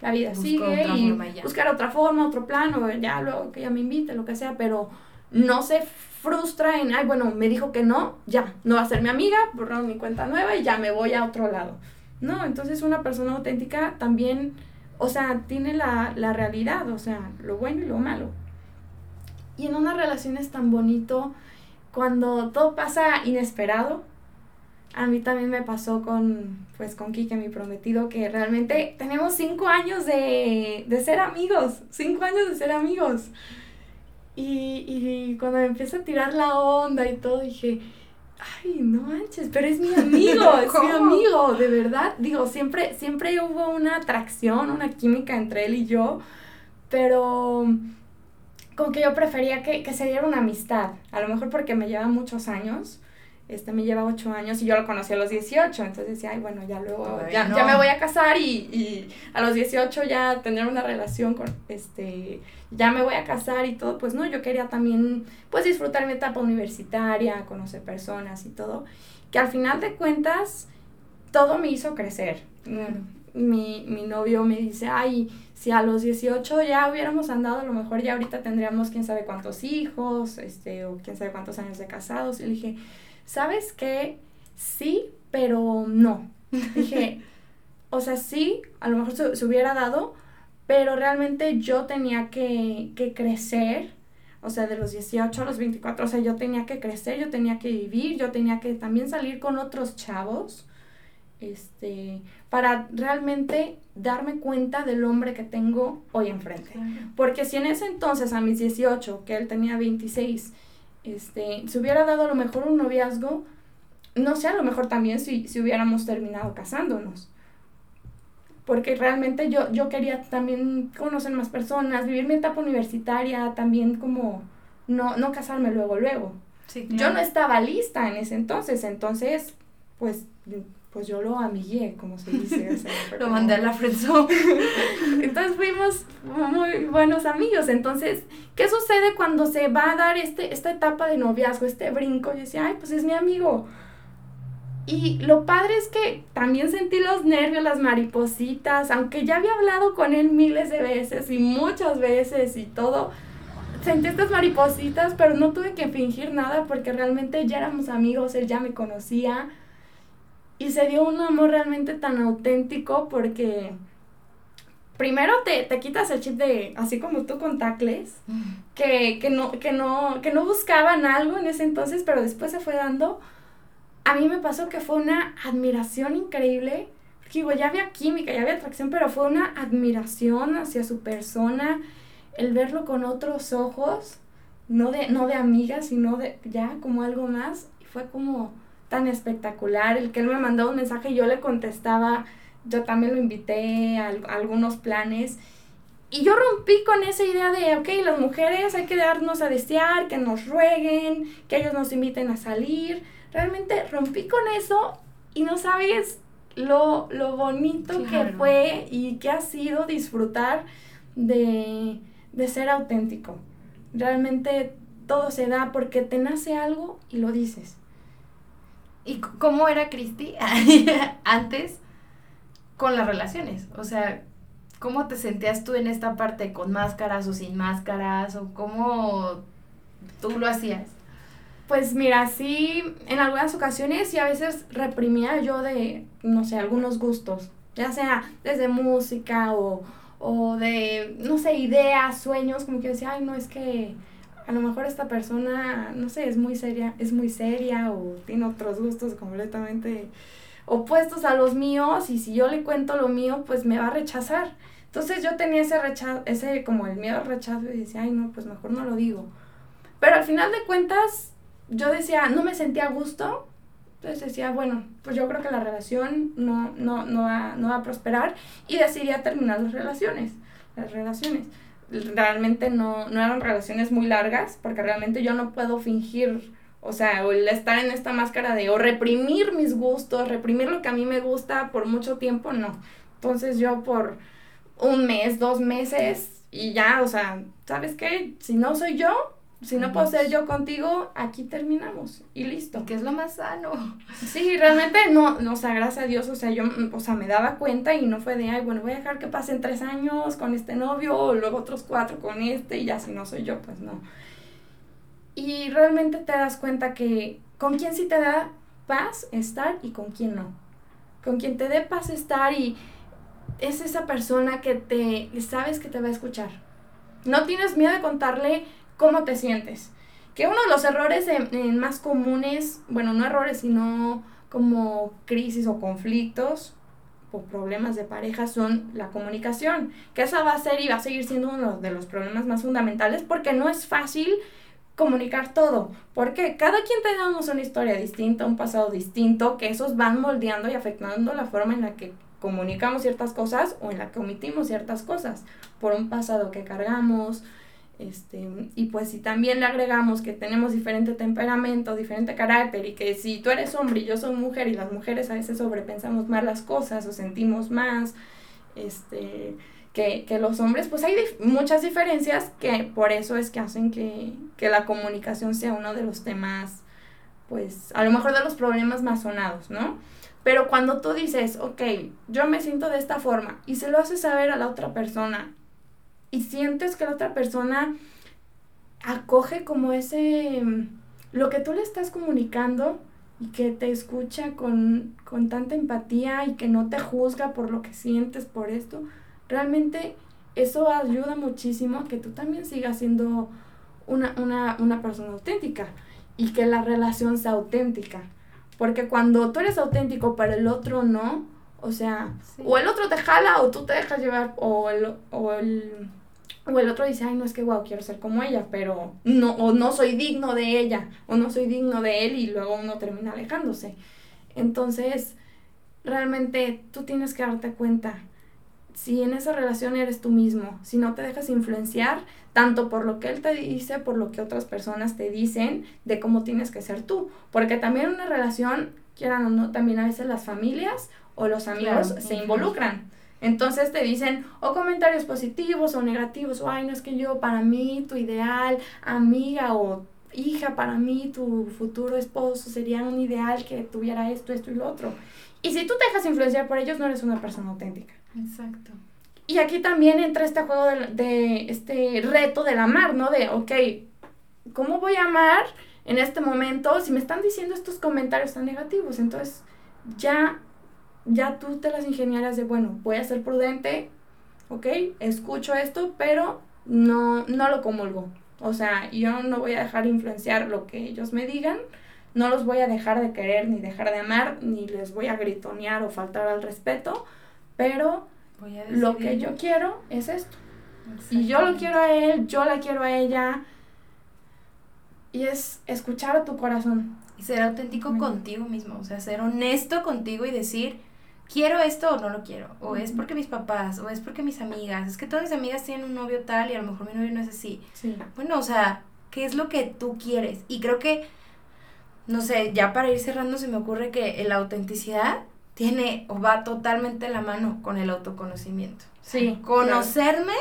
la vida Busco sigue y buscar otra forma, otro plan, o ya luego que ella me invite, lo que sea, pero no se frustra en, ay, bueno, me dijo que no, ya, no va a ser mi amiga, borró mi cuenta nueva y ya me voy a otro lado. No, entonces una persona auténtica también, o sea, tiene la, la realidad, o sea, lo bueno y lo malo. Y en una relación es tan bonito cuando todo pasa inesperado. A mí también me pasó con, pues, con Kike, mi prometido, que realmente tenemos cinco años de, de ser amigos, cinco años de ser amigos. Y, y cuando me empieza a tirar la onda y todo, dije, ay, no manches, pero es mi amigo, es mi ¿Cómo? amigo, de verdad. Digo, siempre, siempre hubo una atracción, una química entre él y yo, pero como que yo prefería que, que se diera una amistad. A lo mejor porque me lleva muchos años. Este me lleva ocho años y yo lo conocí a los 18. Entonces decía, ay, bueno, ya luego, ya, no. ya me voy a casar y, y a los 18 ya tener una relación con, este, ya me voy a casar y todo. Pues no, yo quería también, pues disfrutar mi etapa universitaria, conocer personas y todo. Que al final de cuentas, todo me hizo crecer. Mi, mi novio me dice, ay, si a los 18 ya hubiéramos andado, a lo mejor ya ahorita tendríamos quién sabe cuántos hijos, este, o quién sabe cuántos años de casados. Y le dije, ¿sabes qué? Sí, pero no. Dije, o sea, sí, a lo mejor se, se hubiera dado, pero realmente yo tenía que, que crecer, o sea, de los 18 a los 24, o sea, yo tenía que crecer, yo tenía que vivir, yo tenía que también salir con otros chavos, este, para realmente darme cuenta del hombre que tengo hoy enfrente. Porque si en ese entonces, a mis 18, que él tenía 26, este, se hubiera dado a lo mejor un noviazgo, no sé, a lo mejor también si, si hubiéramos terminado casándonos. Porque realmente yo, yo quería también conocer más personas, vivir mi etapa universitaria, también como no, no casarme luego, luego. Sí, Yo no estaba lista en ese entonces, entonces, pues, pues yo lo amigué, como se dice. o sea, Lo como- mandé a la friendzone. entonces fuimos muy buenos amigos. Entonces, ¿qué sucede cuando se va a dar este, esta etapa de noviazgo, este brinco? Yo decía, ay, pues es mi amigo. Y lo padre es que también sentí los nervios, las maripositas, aunque ya había hablado con él miles de veces y muchas veces y todo. Sentí estas maripositas, pero no tuve que fingir nada porque realmente ya éramos amigos, él ya me conocía. Y se dio un amor realmente tan auténtico porque primero te, te quitas el chip de, así como tú con Tacles, que, que, no, que, no, que no buscaban algo en ese entonces, pero después se fue dando. A mí me pasó que fue una admiración increíble. Porque digo, ya había química, ya había atracción, pero fue una admiración hacia su persona, el verlo con otros ojos, no de, no de amiga, sino de ya como algo más. Y fue como tan espectacular. El que él me mandó un mensaje y yo le contestaba, yo también lo invité a, al- a algunos planes. Y yo rompí con esa idea de, ok, las mujeres hay que darnos a desear, que nos rueguen, que ellos nos inviten a salir. realmente rompí con eso y no sabes lo, lo bonito que fue y que ha sido disfrutar de, de ser auténtico. Realmente todo se da porque te nace algo y lo dices. ¿Y cómo era Cristi antes con las relaciones? O sea, ¿cómo te sentías tú en esta parte con máscaras o sin máscaras? ¿O cómo tú lo hacías? Pues mira, sí, en algunas ocasiones y a veces reprimía yo de, no sé, algunos gustos, ya sea desde música o, o de, no sé, ideas, sueños, como que decía, ay, no, es que a lo mejor esta persona, no sé, es muy seria, es muy seria o tiene otros gustos completamente opuestos a los míos y si yo le cuento lo mío, pues me va a rechazar. Entonces yo tenía ese rechazo, ese como el miedo al rechazo y decía, ay, no, pues mejor no lo digo. Pero al final de cuentas, yo decía, no me sentía a gusto. Entonces decía, bueno, pues yo creo que la relación no, no, no, va, no va a prosperar y decidí terminar las relaciones. Las relaciones. Realmente no, no eran relaciones muy largas porque realmente yo no puedo fingir, o sea, estar en esta máscara de o reprimir mis gustos, reprimir lo que a mí me gusta por mucho tiempo, no. Entonces yo por un mes, dos meses y ya, o sea, ¿sabes qué? Si no soy yo, si no puedo ser yo contigo, aquí terminamos y listo. Que es lo más sano. Sí, realmente no, no, o sea, gracias a Dios, o sea, yo, o sea, me daba cuenta y no fue de, ay, bueno, voy a dejar que pasen tres años con este novio, o luego otros cuatro con este, y ya si no soy yo, pues no. Y realmente te das cuenta que con quién sí te da paz estar y con quién no. Con quien te dé paz estar y es esa persona que te, sabes que te va a escuchar. No tienes miedo de contarle cómo te sientes. Que uno de los errores más comunes, bueno, no errores, sino como crisis o conflictos o problemas de pareja son la comunicación, que esa va a ser y va a seguir siendo uno de los problemas más fundamentales porque no es fácil comunicar todo, porque cada quien tenemos una historia distinta, un pasado distinto, que esos van moldeando y afectando la forma en la que comunicamos ciertas cosas o en la que omitimos ciertas cosas, por un pasado que cargamos, este, y pues si también le agregamos que tenemos diferente temperamento, diferente carácter y que si tú eres hombre y yo soy mujer y las mujeres a veces sobrepensamos más las cosas o sentimos más este, que, que los hombres, pues hay muchas diferencias que por eso es que hacen que, que la comunicación sea uno de los temas, pues a lo mejor de los problemas más sonados, ¿no? Pero cuando tú dices, ok, yo me siento de esta forma y se lo haces saber a la otra persona y sientes que la otra persona acoge como ese, lo que tú le estás comunicando y que te escucha con, con tanta empatía y que no te juzga por lo que sientes por esto, realmente eso ayuda muchísimo a que tú también sigas siendo una, una, una persona auténtica y que la relación sea auténtica. Porque cuando tú eres auténtico para el otro no, o sea, o el otro te jala o tú te dejas llevar, o el, o el o el otro dice, ay, no es que, wow, quiero ser como ella, pero no, o no soy digno de ella, o no soy digno de él, y luego uno termina alejándose. Entonces, realmente tú tienes que darte cuenta si en esa relación eres tú mismo, si no te dejas influenciar tanto por lo que él te dice, por lo que otras personas te dicen de cómo tienes que ser tú. Porque también una relación, quieran o no, también a veces las familias o los amigos se involucran. Entonces te dicen o comentarios positivos o negativos, o ay, no es que yo, para mí, tu ideal, amiga o hija, para mí, tu futuro esposo sería un ideal que tuviera esto, esto y lo otro. Y si tú te dejas influenciar por ellos, no eres una persona auténtica. Exacto. Y aquí también entra este juego de, de este reto del amar, ¿no? De, ok, ¿cómo voy a amar en este momento si me están diciendo estos comentarios tan negativos? Entonces, ya ya tú te las ingeniaras de, bueno, voy a ser prudente, ¿ok? Escucho esto, pero no, no lo comulgo. O sea, yo no voy a dejar influenciar lo que ellos me digan, no los voy a dejar de querer ni dejar de amar, ni les voy a gritonear o faltar al respeto, pero lo que yo quiero es esto. Y yo lo quiero a él, yo la quiero a ella. Y es escuchar a tu corazón. Y ser auténtico contigo mismo, o sea, ser honesto contigo y decir, quiero esto o no lo quiero, o es porque mis papás, o es porque mis amigas, es que todas mis amigas tienen un novio tal y a lo mejor mi novio no es así. Bueno, o sea, ¿qué es lo que tú quieres? Y creo que no sé, ya para ir cerrando se me ocurre que la autenticidad tiene o va totalmente la mano con el autoconocimiento. Sí. Conocerme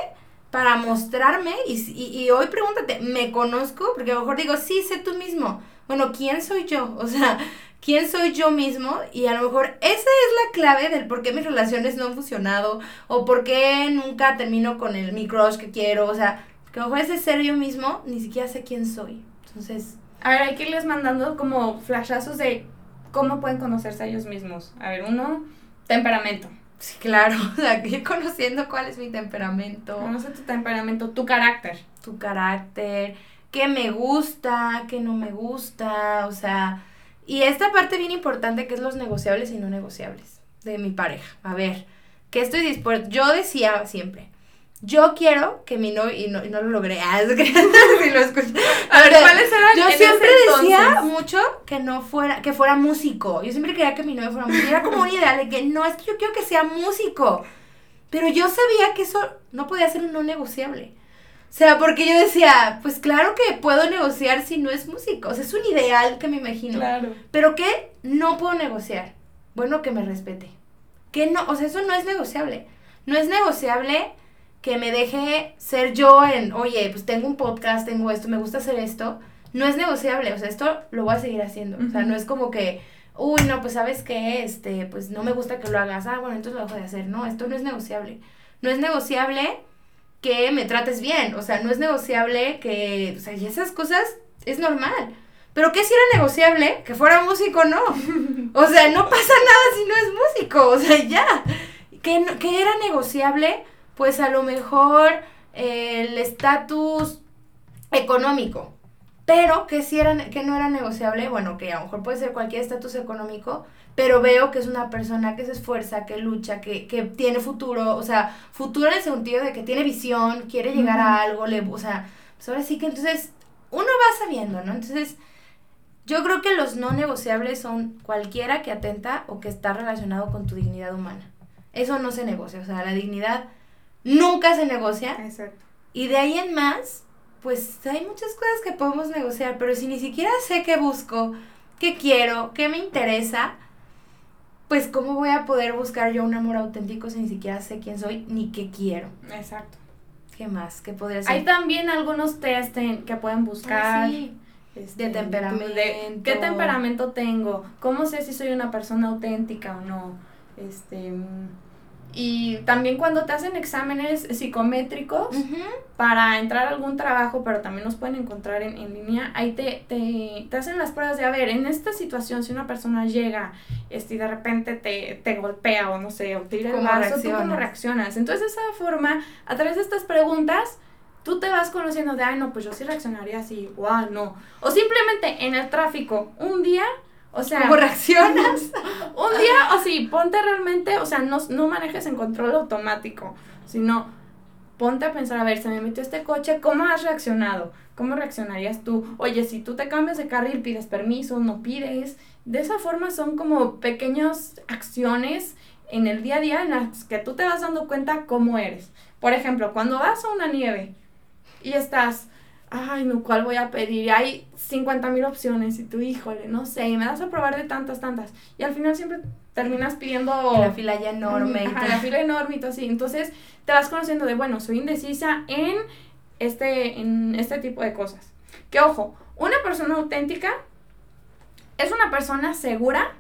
para mostrarme y, y, y, hoy pregúntate, ¿me conozco? Porque a lo mejor digo, sí, sé tú mismo. Bueno, ¿quién soy yo? O sea, ¿quién soy yo mismo? Y a lo mejor esa es la clave del por qué mis relaciones no han funcionado o por qué nunca termino con el mi crush que quiero. O sea, que a lo mejor ese ser yo mismo, ni siquiera sé quién soy. Entonces... A ver, hay que irles mandando como flashazos de cómo pueden conocerse a ellos mismos. A ver, uno, temperamento. Sí, claro, o sea, ir conociendo cuál es mi temperamento. Conoce tu temperamento, tu carácter. Tu carácter, qué me gusta, qué no me gusta, o sea, y esta parte bien importante que es los negociables y no negociables de mi pareja. A ver, ¿qué estoy dispuesto? Yo decía siempre, yo quiero que mi novio, y no, y no lo logré, ah, es que si lo escuché. A ver, ¿cuáles eran Yo siempre decía mucho que no fuera, que fuera músico. Yo siempre quería que mi novio fuera músico. Era como un ideal de que no, es que yo quiero que sea músico. Pero yo sabía que eso no podía ser un no negociable. O sea, porque yo decía, pues claro que puedo negociar si no es músico. O sea, es un ideal que me imagino. Claro. Pero que no puedo negociar. Bueno, que me respete. Que no, o sea, eso no es negociable. No es negociable que me deje ser yo en, oye, pues tengo un podcast, tengo esto, me gusta hacer esto, no es negociable, o sea, esto lo voy a seguir haciendo, o sea, no es como que, uy, no, pues sabes qué, este, pues no me gusta que lo hagas, ah, bueno, entonces lo dejo de hacer, no, esto no es negociable, no es negociable que me trates bien, o sea, no es negociable que, o sea, y esas cosas es normal. Pero ¿qué si era negociable? Que fuera músico, no. O sea, no pasa nada si no es músico, o sea, ya. ¿Qué, era negociable? pues a lo mejor el estatus económico, pero que si era, que no era negociable, bueno, que a lo mejor puede ser cualquier estatus económico, pero veo que es una persona que se esfuerza, que lucha, que, que tiene futuro, o sea, futuro en el sentido de que tiene visión, quiere llegar a algo, le, o sea, pues ahora sí que entonces uno va sabiendo, ¿no? Entonces, yo creo que los no negociables son cualquiera que atenta o que está relacionado con tu dignidad humana. Eso no se negocia, o sea, la dignidad nunca se negocia. Exacto. Y de ahí en más, pues hay muchas cosas que podemos negociar, pero si ni siquiera sé qué busco, qué quiero, qué me interesa, pues cómo voy a poder buscar yo un amor auténtico si ni siquiera sé quién soy ni qué quiero. Exacto. ¿Qué más? ¿Qué podría ser? Hay también algunos test que pueden buscar. Ah, sí. Este, de temperamento. ¿Qué temperamento tengo? ¿Cómo sé si soy una persona auténtica o no? Este y también cuando te hacen exámenes psicométricos para entrar a algún trabajo, pero también nos pueden encontrar en, en línea, ahí te, te, te, hacen las pruebas de, a ver, en esta situación, si una persona llega este, y de repente te, te golpea o no sé, o tira el vaso, ¿tú cómo reaccionas? Entonces, de esa forma, a través de estas preguntas, tú te vas conociendo de, ay, no, pues yo sí reaccionaría así, wow, no. O simplemente en el tráfico, un día o sea, ¿cómo reaccionas? un día, o sí, ponte realmente, o sea, no, no manejes en control automático, sino ponte a pensar, a ver, se me metió este coche, ¿cómo has reaccionado? ¿Cómo reaccionarías tú? Oye, si tú te cambias de carril, pides permiso, no pides. De esa forma son como pequeñas acciones en el día a día en las que tú te vas dando cuenta cómo eres. Por ejemplo, cuando vas a una nieve y estás ay, no, ¿cuál voy a pedir? Y hay 50 mil opciones y tú, híjole, no sé, y me das a probar de tantas, tantas. Y al final siempre terminas pidiendo... la fila ya enorme. Ajá, la fila enorme y todo así. Entonces te vas conociendo de, bueno, soy indecisa en este, en este tipo de cosas. Que ojo, una persona auténtica es una persona segura,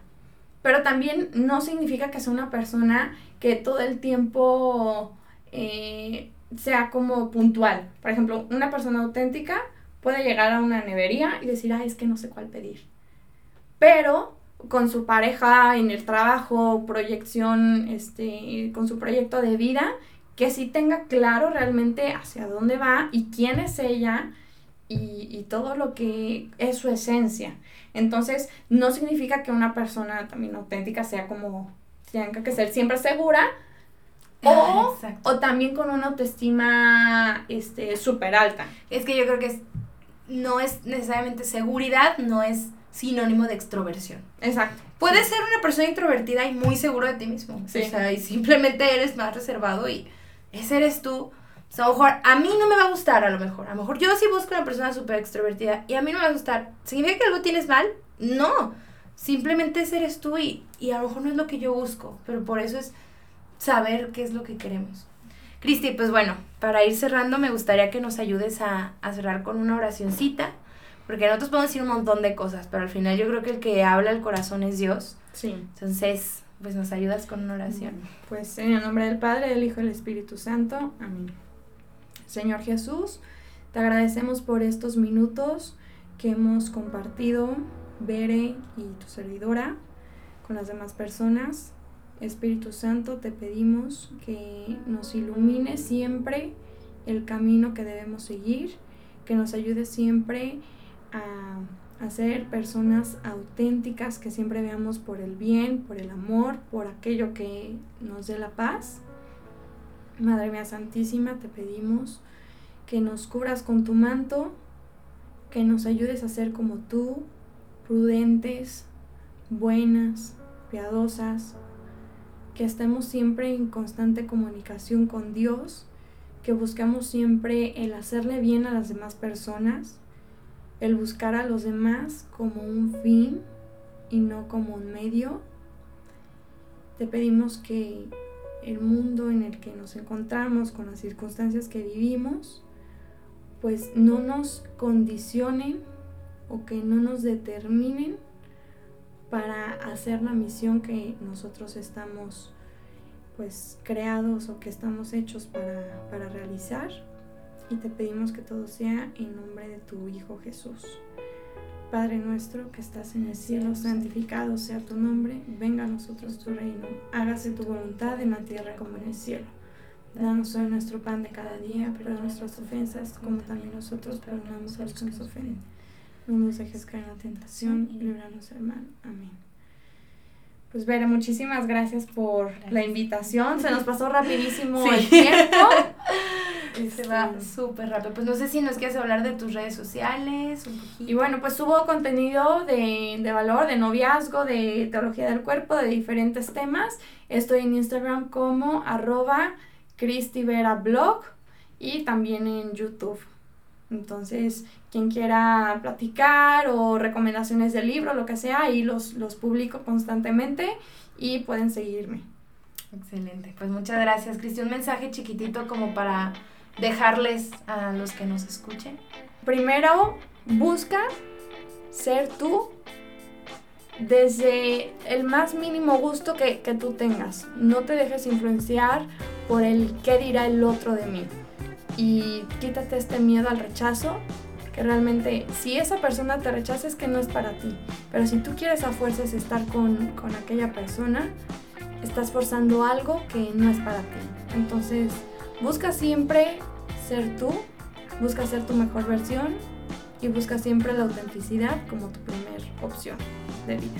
pero también no significa que sea una persona que todo el tiempo... Eh, sea como puntual. Por ejemplo, una persona auténtica puede llegar a una nevería y decir, ah, es que no sé cuál pedir. Pero con su pareja en el trabajo, proyección, este, con su proyecto de vida, que sí tenga claro realmente hacia dónde va y quién es ella y, y todo lo que es su esencia. Entonces, no significa que una persona también auténtica sea como, tenga que ser siempre segura, o, o también con una autoestima este súper alta. Es que yo creo que es, no es necesariamente seguridad, no es sinónimo de extroversión. Exacto. Puedes ser una persona introvertida y muy seguro de ti mismo. Sí. O sea, y simplemente eres más reservado y ese eres tú. O sea, a lo mejor a mí no me va a gustar, a lo mejor. A lo mejor yo sí busco una persona súper extrovertida y a mí no me va a gustar. ¿Significa que algo tienes mal? No, simplemente ese eres tú y, y a lo mejor no es lo que yo busco, pero por eso es saber qué es lo que queremos. Cristi, pues bueno, para ir cerrando me gustaría que nos ayudes a, a cerrar con una oracioncita, porque nosotros podemos decir un montón de cosas, pero al final yo creo que el que habla el corazón es Dios. Sí. Entonces, pues nos ayudas con una oración. Pues en el nombre del Padre, del Hijo y del Espíritu Santo. Amén. Señor Jesús, te agradecemos por estos minutos que hemos compartido, Bere y tu servidora, con las demás personas. Espíritu Santo, te pedimos que nos ilumine siempre el camino que debemos seguir, que nos ayude siempre a, a ser personas auténticas, que siempre veamos por el bien, por el amor, por aquello que nos dé la paz. Madre mía Santísima, te pedimos que nos cubras con tu manto, que nos ayudes a ser como tú, prudentes, buenas, piadosas, que estemos siempre en constante comunicación con Dios, que buscamos siempre el hacerle bien a las demás personas, el buscar a los demás como un fin y no como un medio. Te pedimos que el mundo en el que nos encontramos, con las circunstancias que vivimos, pues no nos condicionen o que no nos determinen para hacer la misión que nosotros estamos pues creados o que estamos hechos para, para realizar y te pedimos que todo sea en nombre de tu Hijo Jesús. Padre nuestro que estás en el cielo, santificado sea tu nombre, venga a nosotros tu reino, hágase tu voluntad en la tierra como en el cielo. Danos hoy nuestro pan de cada día, perdona nuestras ofensas como también nosotros perdonamos a los que nos ofenden. No nos dejes caer en la tentación y líbranos mal. Amén. Pues Vera, muchísimas gracias por la invitación. Se nos pasó rapidísimo Sí. el tiempo. Se va Este, súper rápido. Pues no sé si nos quieres hablar de tus redes sociales, un poquito. Y bueno, pues subo contenido de, de valor, de noviazgo, de teología del cuerpo, de diferentes temas. Estoy en Instagram como arroba y también en YouTube. Entonces, quien quiera platicar o recomendaciones del libro, lo que sea, ahí los, los publico constantemente y pueden seguirme. Excelente. Pues muchas gracias, Cristi. Un mensaje chiquitito como para dejarles a los que nos escuchen. Primero, busca ser tú desde el más mínimo gusto que, que tú tengas. No te dejes influenciar por el qué dirá el otro de mí. Y quítate este miedo al rechazo, que realmente si esa persona te rechaza es que no es para ti. Pero si tú quieres a fuerzas estar con, con aquella persona, estás forzando algo que no es para ti. Entonces, busca siempre ser tú, busca ser tu mejor versión y busca siempre la autenticidad como tu primer opción de vida.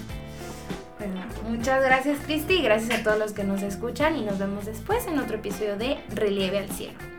Bueno, muchas gracias, Cristi. Gracias a todos los que nos escuchan y nos vemos después en otro episodio de Relieve al Cielo.